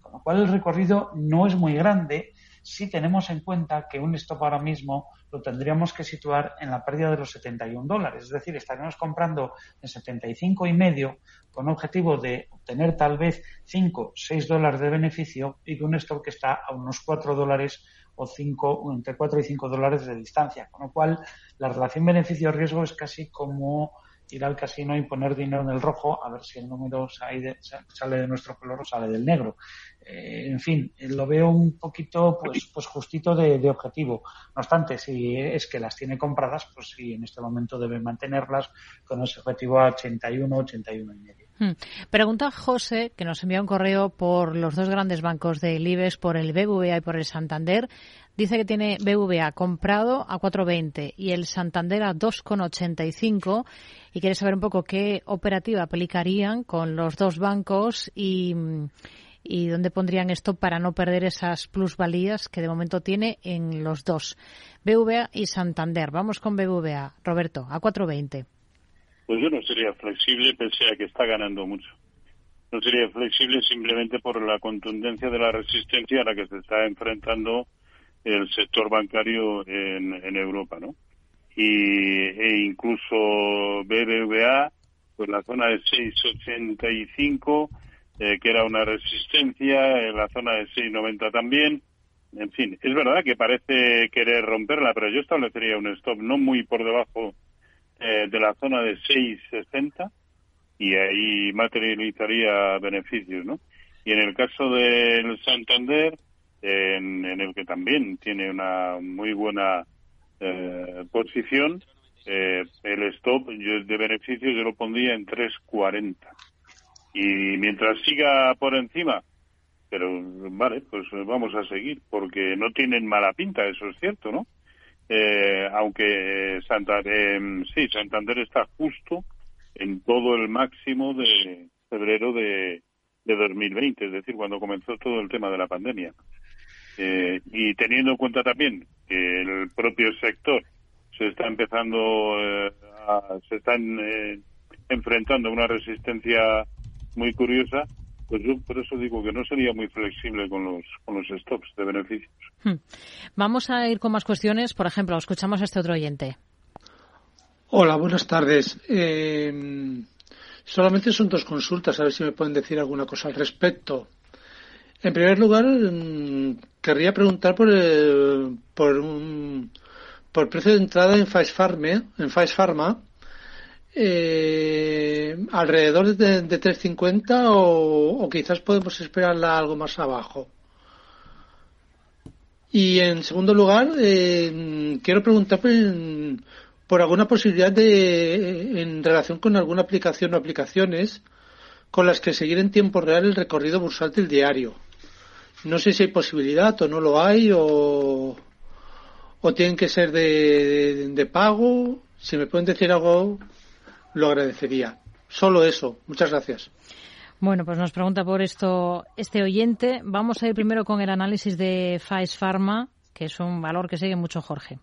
con lo cual el recorrido no es muy grande si tenemos en cuenta que un stop ahora mismo lo tendríamos que situar en la pérdida de los 71 dólares. Es decir, estaríamos comprando en 75 y medio con objetivo de obtener tal vez 5, 6 dólares de beneficio y con un stop que está a unos 4 dólares o 5, entre 4 y 5 dólares de distancia. Con lo cual, la relación beneficio-riesgo es casi como ir al casino y poner dinero en el rojo a ver si el número sale de nuestro color o sale del negro. Eh, en fin, lo veo un poquito pues, pues justito de, objetivo. No obstante, si es que las tiene compradas, pues sí, en este momento debe mantenerlas con ese objetivo a 81, 81 y medio. Hmm. Pregunta José, que nos envía un correo por los dos grandes bancos del IBEX, por el BBVA y por el Santander. Dice que tiene BVA comprado a 4.20 y el Santander a 2.85 y quiere saber un poco qué operativa aplicarían con los dos bancos y, y dónde pondrían esto para no perder esas plusvalías que de momento tiene en los dos, BVA y Santander. Vamos con BVA. Roberto, a 4.20. Pues yo no sería flexible pese a que está ganando mucho. No sería flexible simplemente por la contundencia de la resistencia a la que se está enfrentando el sector bancario en, en Europa, ¿no? Y e incluso BBVA, pues la zona de 6,85, eh, que era una resistencia, en la zona de 6,90 también. En fin, es verdad que parece querer romperla, pero yo establecería un stop no muy por debajo eh, de la zona de 6,60 y ahí materializaría beneficios, ¿no? Y en el caso del Santander, en, el que también tiene una muy buena eh, posición. Eh, el stop de beneficios yo lo pondría en 3.40. Y mientras siga por encima, pero vale, pues vamos a seguir, porque no tienen mala pinta, eso es cierto, ¿no? Eh, aunque Santander, sí, Santander está justo en todo el máximo de febrero de, de 2020, es decir, cuando comenzó todo el tema de la pandemia. Eh, y teniendo en cuenta también que el propio sector se está empezando, eh, a, se están eh, enfrentando a una resistencia muy curiosa, pues yo por eso digo que no sería muy flexible con los, con los stops de beneficios. Hmm. Vamos a ir con más cuestiones. Por ejemplo, escuchamos a este otro oyente. Hola, buenas tardes. solamente son dos consultas, a ver si me pueden decir alguna cosa al respecto. En primer lugar, mm, querría preguntar por el, por un por precio de entrada en Pfizer Pharma, en eh, alrededor de, de 350 o, o, quizás podemos esperarla algo más abajo. Y en segundo lugar, eh, quiero preguntar por, por, alguna posibilidad de, en relación con alguna aplicación o aplicaciones con las que seguir en tiempo real el recorrido bursal del diario. No sé si hay posibilidad o no lo hay o, o tienen que ser de, de pago. Si me pueden decir algo, lo agradecería. Solo eso. Muchas gracias. Bueno, pues nos pregunta por esto este oyente. Vamos a ir primero con el análisis de Pfizer Pharma, que es un valor que sigue mucho Jorge.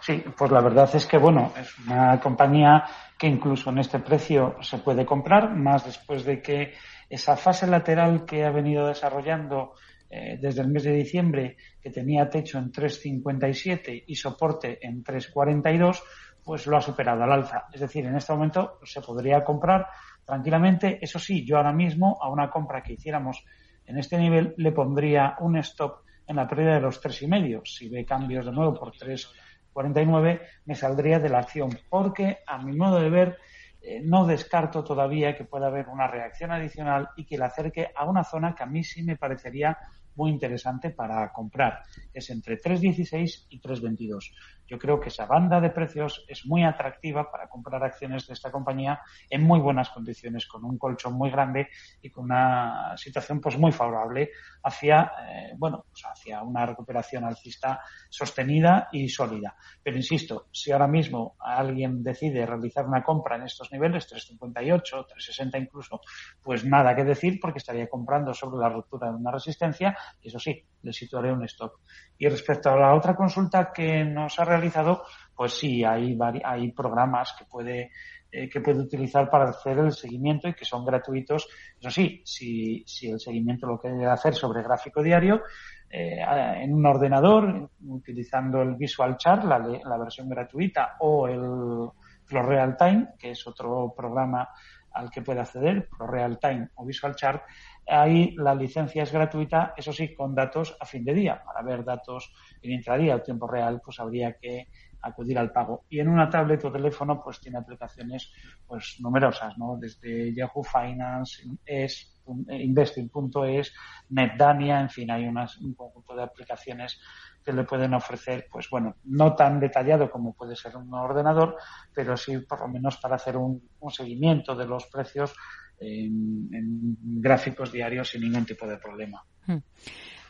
Sí, pues la verdad es que, bueno, es una compañía que incluso en este precio se puede comprar, más después de que esa fase lateral que ha venido desarrollando eh, desde el mes de diciembre, que tenía techo en 3,57 y soporte en 3,42, pues lo ha superado al alza. Es decir, en este momento se podría comprar tranquilamente. Eso sí, yo ahora mismo a una compra que hiciéramos en este nivel le pondría un stop en la pérdida de los tres y medio. Si ve cambios de nuevo por 3,49 me saldría de la acción porque a mi modo de ver eh, no descarto todavía que pueda haber una reacción adicional y que le acerque a una zona que a mí sí me parecería muy interesante para comprar. Es entre 3,16 y 3,22. Yo creo que esa banda de precios es muy atractiva para comprar acciones de esta compañía en muy buenas condiciones, con un colchón muy grande y con una situación pues muy favorable hacia, eh, bueno, pues hacia una recuperación alcista sostenida y sólida. Pero insisto, si ahora mismo alguien decide realizar una compra en estos niveles, 358, 360 incluso, pues nada que decir porque estaría comprando sobre la ruptura de una resistencia y eso sí, le situaré un stop. Y respecto a la otra consulta que nos ha realizado, pues sí, hay, hay programas que puede, eh, que puede utilizar para hacer el seguimiento y que son gratuitos. Eso sí, si, si el seguimiento lo quiere hacer sobre gráfico diario, eh, en un ordenador, utilizando el Visual Chart, la, la versión gratuita, o el Flow Real Time, que es otro programa al que puede acceder, Pro Real Time o Visual Chart, Ahí la licencia es gratuita, eso sí, con datos a fin de día. Para ver datos en intradía o tiempo real, pues habría que acudir al pago. Y en una tablet o teléfono, pues tiene aplicaciones pues numerosas, ¿no? Desde Yahoo Finance, es, Investing.es, NetDania, en fin, hay unas, un conjunto de aplicaciones que le pueden ofrecer, pues bueno, no tan detallado como puede ser un ordenador, pero sí por lo menos para hacer un, un seguimiento de los precios en, gráficos diarios sin ningún tipo de problema. Hmm.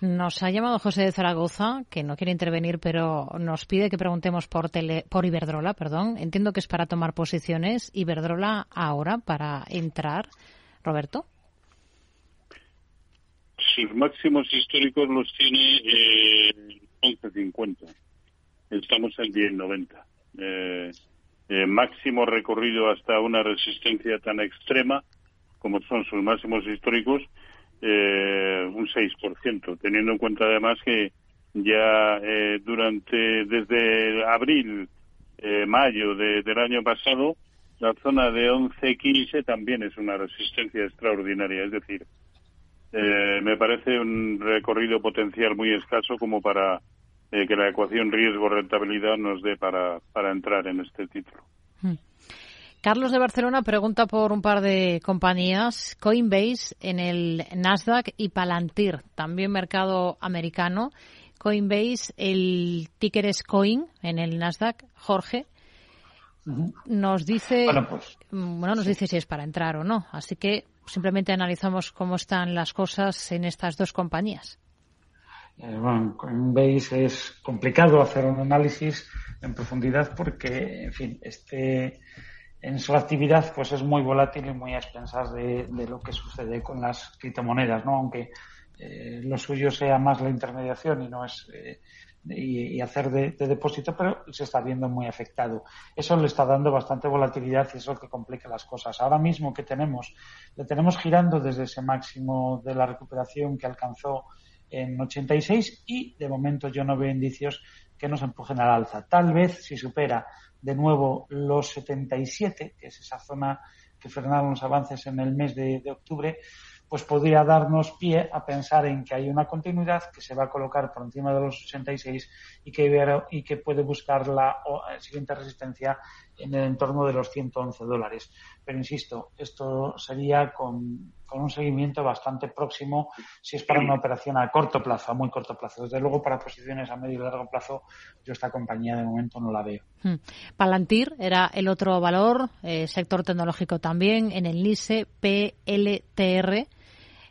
Nos ha llamado José de Zaragoza, que no quiere intervenir, pero nos pide que preguntemos por, tele, por Iberdrola. Perdón. Entiendo que es para tomar posiciones. Iberdrola ahora para entrar. Roberto. Sí, máximos históricos los tiene eh, 11.50. Estamos en 10.90. Eh, eh, máximo recorrido hasta una resistencia tan extrema como son sus máximos históricos, eh, un 6%, teniendo en cuenta además que ya eh, durante, desde abril, eh, mayo del año pasado, la zona de 11-15 también es una resistencia extraordinaria, es decir, eh, me parece un recorrido potencial muy escaso como para que la ecuación riesgo-rentabilidad nos dé para, para entrar en este título. Hmm. Carlos de Barcelona pregunta por un par de compañías, Coinbase en el Nasdaq y Palantir, también mercado americano. Coinbase, el ticker es Coin en el Nasdaq. Jorge nos dice, bueno, pues, bueno, nos dice si es para entrar o no. Así que simplemente analizamos cómo están las cosas en estas dos compañías. Eh, bueno, Coinbase es complicado hacer un análisis en profundidad porque, en fin, este en su actividad pues es muy volátil y muy a expensas de, lo que sucede con las criptomonedas, ¿no? Aunque eh, lo suyo sea más la intermediación y no es eh, y, hacer de, depósito, pero se está viendo muy afectado. Eso le está dando bastante volatilidad y eso es lo que complica las cosas. Ahora mismo que tenemos, le tenemos girando desde ese máximo de la recuperación que alcanzó en 86 y de momento yo no veo indicios que nos empujen al alza. Tal vez si supera de nuevo los 77, que es esa zona que frenaron los avances en el mes de, octubre, pues podría darnos pie a pensar en que hay una continuidad que se va a colocar por encima de los 86 y que, y que puede buscar la siguiente resistencia en el entorno de los 111 dólares. Pero insisto, esto sería con, un seguimiento bastante próximo si es para una operación a corto plazo, a muy corto plazo. Desde luego, para posiciones a medio y largo plazo, yo esta compañía de momento no la veo. Hmm. Palantir era el otro valor, eh, sector tecnológico también, en el NISE PLTR,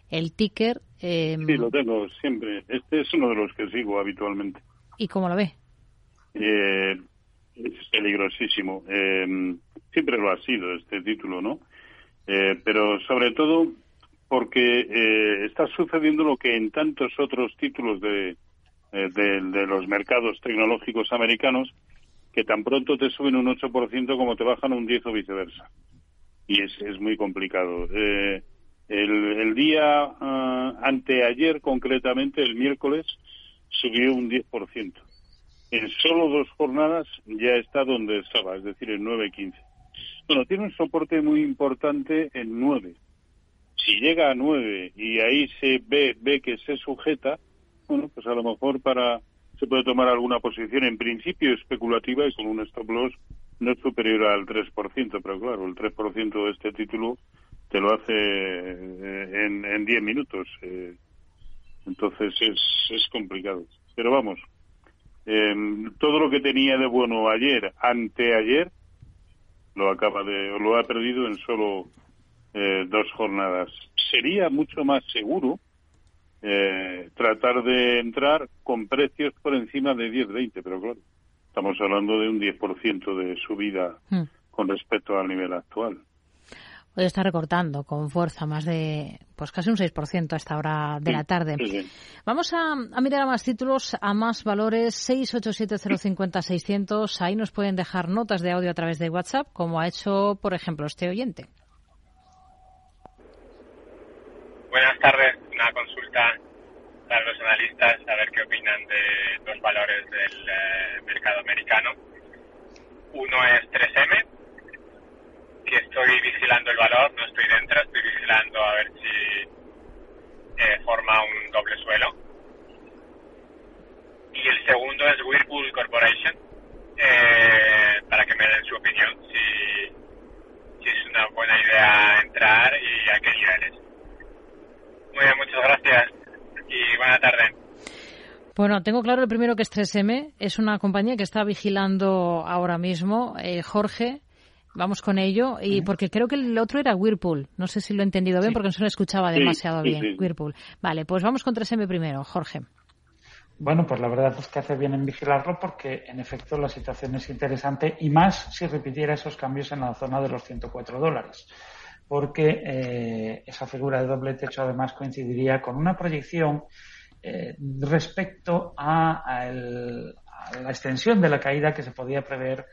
el ticker. Eh, sí, lo tengo siempre. Este es uno de los que sigo habitualmente. ¿Y cómo lo ve? Eh, es peligrosísimo. Eh, siempre lo ha sido este título, ¿no? Eh, pero sobre todo porque eh, está sucediendo lo que en tantos otros títulos de, de, los mercados tecnológicos americanos, que tan pronto te suben un 8% como te bajan un 10 o viceversa. Y es, es muy complicado. el, el día ah, anteayer, concretamente, el miércoles, subió un 10% en solo dos jornadas ya está donde estaba, es decir, en 9.15. Bueno, tiene un soporte muy importante en 9. Si llega a 9 y ahí se ve, ve que se sujeta, bueno, pues a lo mejor para se puede tomar alguna posición en principio especulativa y con un stop loss no superior al 3%, pero claro, el 3% de este título te lo hace eh, en, en 10 minutos. Eh, entonces es, es complicado. Pero vamos, eh, todo lo que tenía de bueno ayer, anteayer, lo acaba de, lo ha perdido en solo eh, dos jornadas. Sería mucho más seguro eh, tratar de entrar con precios por encima de 10-20, pero claro, estamos hablando de un 10% de subida hmm. con respecto al nivel actual. Hoy está recortando con fuerza, más de, pues casi un 6% a esta hora de la tarde. Vamos a, mirar a más títulos, a más valores, 687050600. Ahí nos pueden dejar notas de audio a través de WhatsApp, como ha hecho, por ejemplo, este oyente. Buenas tardes. Una consulta para los analistas, a ver qué opinan de dos valores del eh, mercado americano. Uno es 3M, que estoy vigilando el valor, no estoy dentro, estoy vigilando a ver si eh, forma un doble suelo. Y el segundo es Whirlpool Corporation, eh, para que me den su opinión, si, si es una buena idea entrar y a qué niveles. Muy bien, muchas gracias y buena tarde. Bueno, tengo claro el primero que es 3M, es una compañía que está vigilando ahora mismo. Eh, Jorge, Vamos con ello, y porque creo que el otro era Whirlpool. No sé si lo he entendido bien porque no se lo escuchaba demasiado bien. Whirlpool. Vale, pues vamos con 3M primero, Jorge. Bueno, pues la verdad es que hace bien en vigilarlo porque en efecto la situación es interesante y más si repitiera esos cambios en la zona de los 104 dólares. Porque eh, esa figura de doble techo además coincidiría con una proyección eh, respecto a, a la extensión de la caída que se podía prever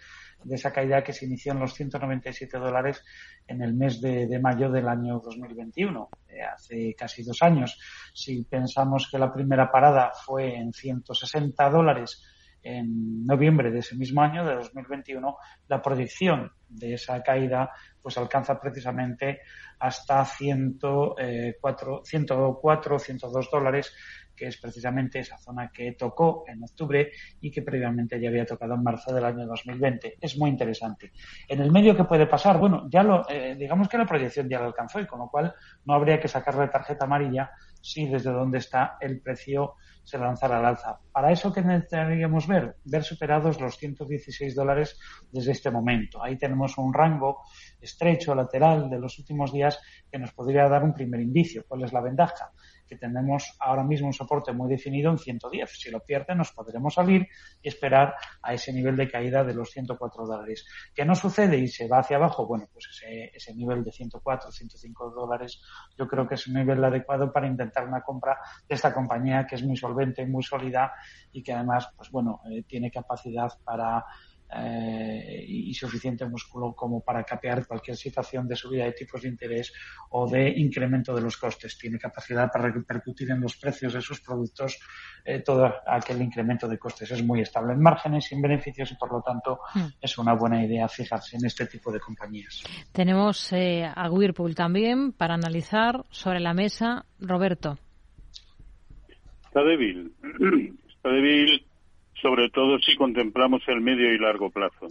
de esa caída que se inició en los 197 dólares en el mes de, mayo del año 2021, eh, hace casi dos años. Si pensamos que la primera parada fue en 160 dólares en noviembre de ese mismo año, de 2021, la proyección de esa caída pues alcanza precisamente hasta 104, 104 102 dólares que es precisamente esa zona que tocó en octubre y que previamente ya había tocado en marzo del año 2020. Es muy interesante. En el medio que puede pasar, bueno, ya lo, eh, digamos que la proyección ya lo alcanzó y con lo cual no habría que sacarle tarjeta amarilla si desde donde está el precio se lanzara al alza. Para eso, ¿qué necesitaríamos ver? Ver superados los 116 dólares desde este momento. Ahí tenemos un rango estrecho lateral de los últimos días que nos podría dar un primer indicio. ¿Cuál es la ventaja? Que tenemos ahora mismo un soporte muy definido en 110. Si lo pierde, nos podremos salir y esperar a ese nivel de caída de los 104 dólares. ¿Qué no sucede y se va hacia abajo? Bueno, pues ese, ese nivel de 104, 105 dólares yo creo que es un nivel adecuado para intentar una compra de esta compañía que es muy solvente, muy sólida y que además, pues bueno, eh, tiene capacidad para eh, y suficiente músculo como para capear cualquier situación de subida de tipos de interés o de incremento de los costes. Tiene capacidad para repercutir en los precios de sus productos eh, todo aquel incremento de costes. Es muy estable en márgenes, sin beneficios y por lo tanto hmm. es una buena idea fijarse en este tipo de compañías. Tenemos eh, a Whirlpool también para analizar sobre la mesa. Roberto. Está débil. Está débil sobre todo si contemplamos el medio y largo plazo.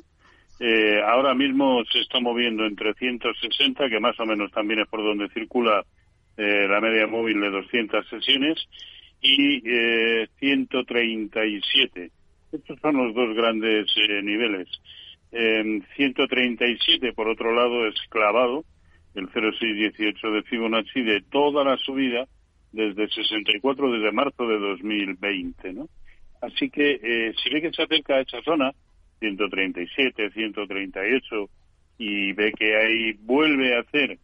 Eh, ahora mismo se está moviendo entre 160, que más o menos también es por donde circula eh, la media móvil de 200 sesiones, y eh, 137. Estos son los dos grandes eh, niveles. 137, por otro lado, es clavado, el 0,618 de Fibonacci de toda la subida desde 64, desde marzo de 2020, ¿no? Así que eh, si ve que se acerca a esa zona, 137, 138, y ve que ahí vuelve a hacer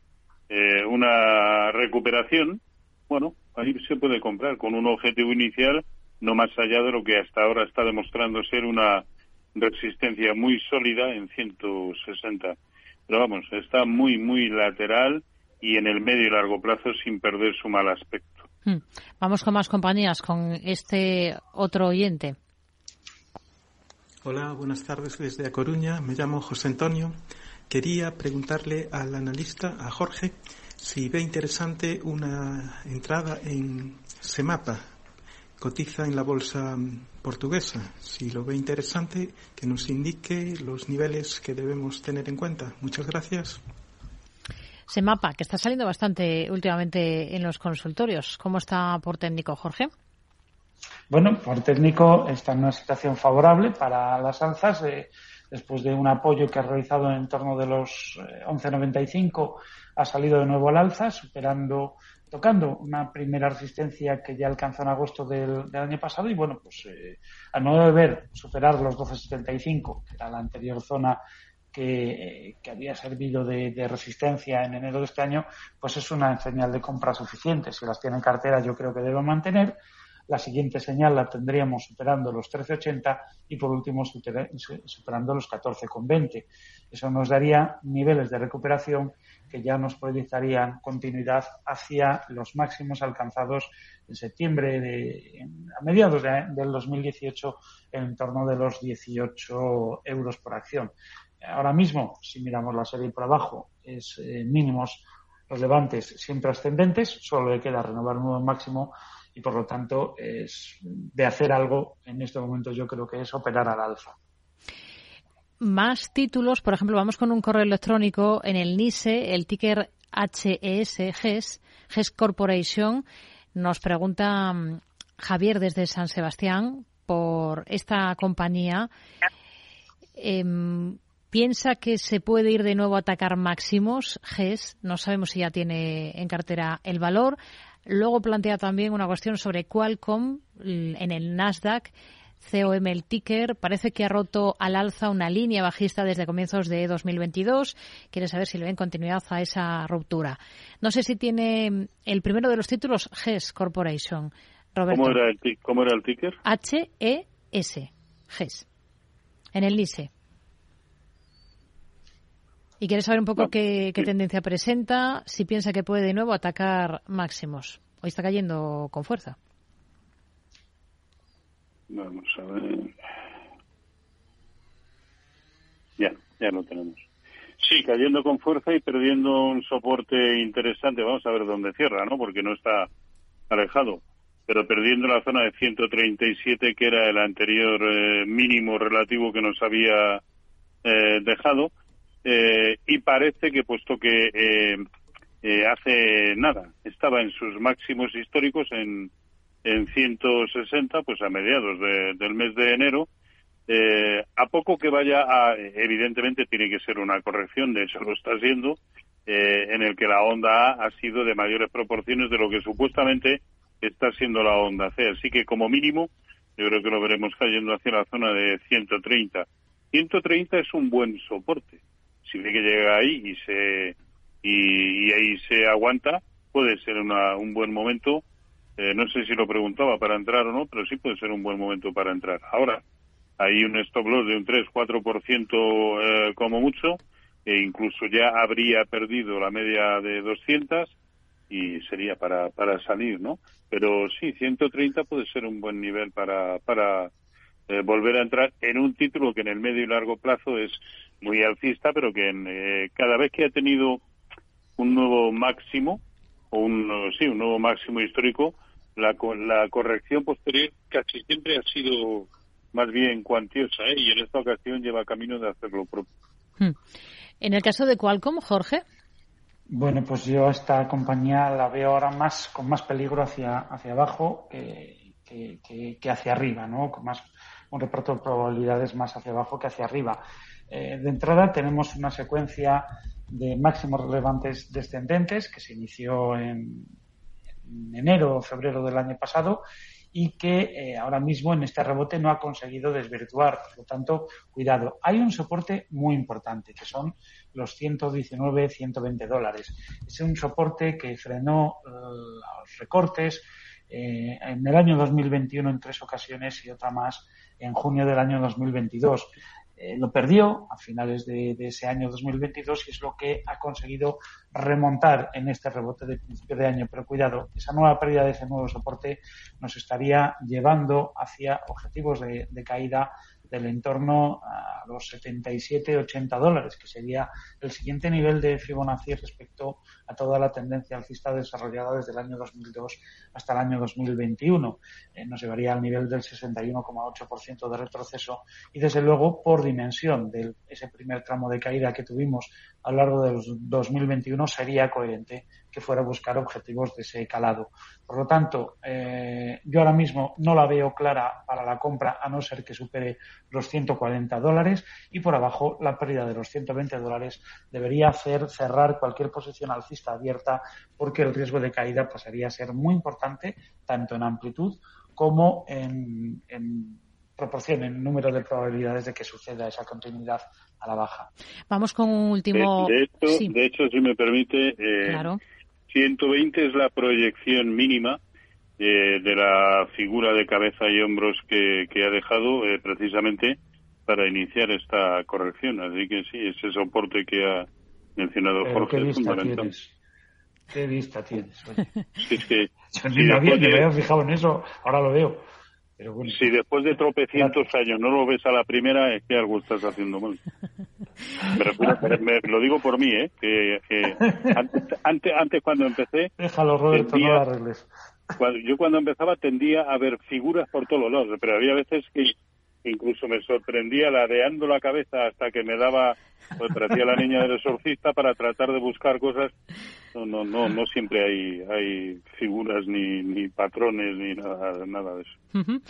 eh, una recuperación, bueno, ahí se puede comprar con un objetivo inicial no más allá de lo que hasta ahora está demostrando ser una resistencia muy sólida en 160. Pero vamos, está muy, muy lateral y en el medio y largo plazo sin perder su mal aspecto. Hmm. Vamos con más compañías, con este otro oyente. Hola, buenas tardes desde A Coruña. Me llamo José Antonio. Quería preguntarle al analista, a Jorge, si ve interesante una entrada en Semapa. Cotiza en la bolsa portuguesa. Si lo ve interesante, que nos indique los niveles que debemos tener en cuenta. Muchas gracias. Semapa, que está saliendo bastante últimamente en los consultorios. ¿Cómo está por técnico, Jorge? Bueno, por técnico está en una situación favorable para las alzas. Eh, después de un apoyo que ha realizado en torno de los 11.95, eh, ha salido de nuevo al alza, superando, tocando una primera resistencia que ya alcanzó en agosto del, año pasado. Y bueno, pues eh, a no deber superar los 12.75, que era la anterior zona que, había servido de, resistencia en enero de este año, pues es una señal de compra suficiente. Si las tiene en cartera, yo creo que debe mantener. La siguiente señal la tendríamos superando los 13,80 y por último superando los 14,20. Eso nos daría niveles de recuperación que ya nos proyectarían continuidad hacia los máximos alcanzados en septiembre, de, a mediados del 2018, en torno de los 18 euros por acción. Ahora mismo, si miramos la serie por abajo, es eh, mínimos relevantes siempre ascendentes, solo le queda renovar un nuevo máximo y por lo tanto es de hacer algo en este momento yo creo que es operar al alfa. Más títulos, por ejemplo, vamos con un correo electrónico en el NISE, el ticker HES, GES, GES Corporation, nos pregunta mm, Javier desde San Sebastián por esta compañía. Em, ¿Piensa que se puede ir de nuevo a atacar máximos? GES, no sabemos si ya tiene en cartera el valor. Luego plantea también una cuestión sobre Qualcomm en el Nasdaq. COM el ticker parece que ha roto al alza una línea bajista desde comienzos de 2022. Quiere saber si le ven continuidad a esa ruptura. No sé si tiene el primero de los títulos GES Corporation. Roberto. ¿Cómo era el, cómo era el ticker? H-E-S. GES. En el. Y quiere saber un poco qué, tendencia presenta, si piensa que puede de nuevo atacar máximos. Hoy está cayendo con fuerza. Vamos a ver. Ya, ya lo tenemos. Sí, cayendo con fuerza y perdiendo un soporte interesante. Vamos a ver dónde cierra, ¿no? Porque no está alejado. Pero perdiendo la zona de 137, que era el anterior eh, mínimo relativo que nos había eh, dejado eh, y parece que puesto que eh, eh, hace nada estaba en sus máximos históricos en, en 160, pues a mediados del mes de enero, a poco que vaya a, evidentemente tiene que ser una corrección, de hecho lo está siendo, en el que la onda A ha sido de mayores proporciones de lo que supuestamente está siendo la onda C. Así que como mínimo, yo creo que lo veremos cayendo hacia la zona de 130. 130 es un buen soporte si ve que llega ahí y se y, ahí se aguanta, puede ser una, un buen momento. Eh, no sé si lo preguntaba para entrar o no, pero sí puede ser un buen momento para entrar. Ahora, hay un stop loss de un 3-4% eh, como mucho, e incluso ya habría perdido la media de 200 y sería para, para salir, ¿no? Pero sí, 130 puede ser un buen nivel para, para eh, volver a entrar en un título que en el medio y largo plazo es muy alcista, pero que en, eh, cada vez que ha tenido un nuevo máximo, o un, sí, un nuevo máximo histórico, la, la corrección posterior casi siempre ha sido más bien cuantiosa ¿eh? y en esta ocasión lleva camino de hacerlo propio. Hmm. En el caso de Qualcomm, Jorge. Bueno, pues yo esta compañía la veo ahora más con más peligro hacia, hacia abajo que, que, hacia arriba, ¿no? Con más un reparto de probabilidades más hacia abajo que hacia arriba. Eh, de entrada tenemos una secuencia de máximos relevantes descendentes que se inició en, en enero o febrero del año pasado y que eh, ahora mismo en este rebote no ha conseguido desvirtuar. Por lo tanto, cuidado. Hay un soporte muy importante, que son los 119, 120 dólares. Es un soporte que frenó eh, los recortes en el año 2021 en tres ocasiones y otra más en junio del año 2022. Eh, lo perdió a finales de, ese año 2022 y es lo que ha conseguido remontar en este rebote de principio de año. Pero cuidado, esa nueva pérdida de ese nuevo soporte nos estaría llevando hacia objetivos de, de caída del entorno a los 77-80 dólares, que sería el siguiente nivel de Fibonacci respecto a toda la tendencia alcista desarrollada desde el año 2002 hasta el año 2021. Eh, nos llevaría al nivel del 61,8% de retroceso y, desde luego, por dimensión de ese primer tramo de caída que tuvimos a lo largo del 2021, sería coherente que fuera a buscar objetivos de ese calado. Por lo tanto, eh, yo ahora mismo no la veo clara para la compra a no ser que supere los 140 dólares y por abajo la pérdida de los 120 dólares debería hacer cerrar cualquier posición alcista abierta porque el riesgo de caída pasaría a ser muy importante tanto en amplitud como en, proporción, en número de probabilidades de que suceda esa continuidad a la baja. Vamos con un último. De, hecho, si me permite, eh, claro. 120 es la proyección mínima eh, de la figura de cabeza y hombros que, ha dejado eh, precisamente para iniciar esta corrección. Así que sí, ese soporte que ha mencionado Jorge ¿qué es fundamental. Tienes? ¿Qué vista tienes? es que, Yo ni me había fijado en eso, ahora lo veo. Si después de tropecientos años no lo ves a la primera, es que algo estás haciendo mal. Me, lo digo por mí, ¿eh? Que, antes, antes, cuando empecé... Déjalo, Roberto, no lo arregles. yo cuando empezaba tendía a ver figuras por todos lados, pero había veces que incluso me sorprendía ladeando la cabeza hasta que me daba, pues parecía la niña del exorcista para tratar de buscar cosas. No, no, no, no siempre hay, hay figuras ni, ni patrones ni nada, nada de eso.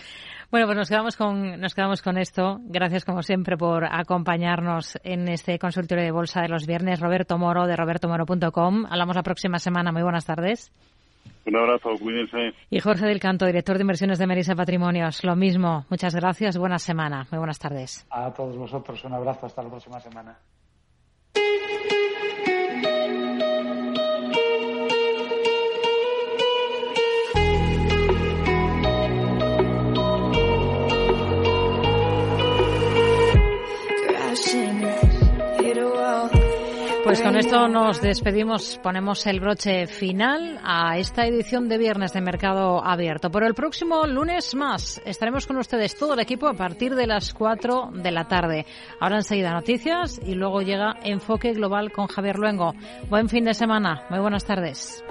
Bueno, pues nos quedamos con, nos quedamos con esto. Gracias como siempre por acompañarnos en este consultorio de bolsa de los viernes. Roberto Moro de robertomoro.com. Hablamos la próxima semana. Muy buenas tardes. Un abrazo, cuídense. Y Jorge del Canto, director de inversiones de Merisa Patrimonios. Lo mismo, muchas gracias, buena semana, muy buenas tardes. A todos vosotros, un abrazo, hasta la próxima semana. Pues con esto nos despedimos, ponemos el broche final a esta edición de viernes de Mercado Abierto. Por el próximo lunes más estaremos con ustedes todo el equipo a partir de las 4 de la tarde. Ahora enseguida noticias y luego llega Enfoque Global con Javier Luengo. Buen fin de semana, muy buenas tardes.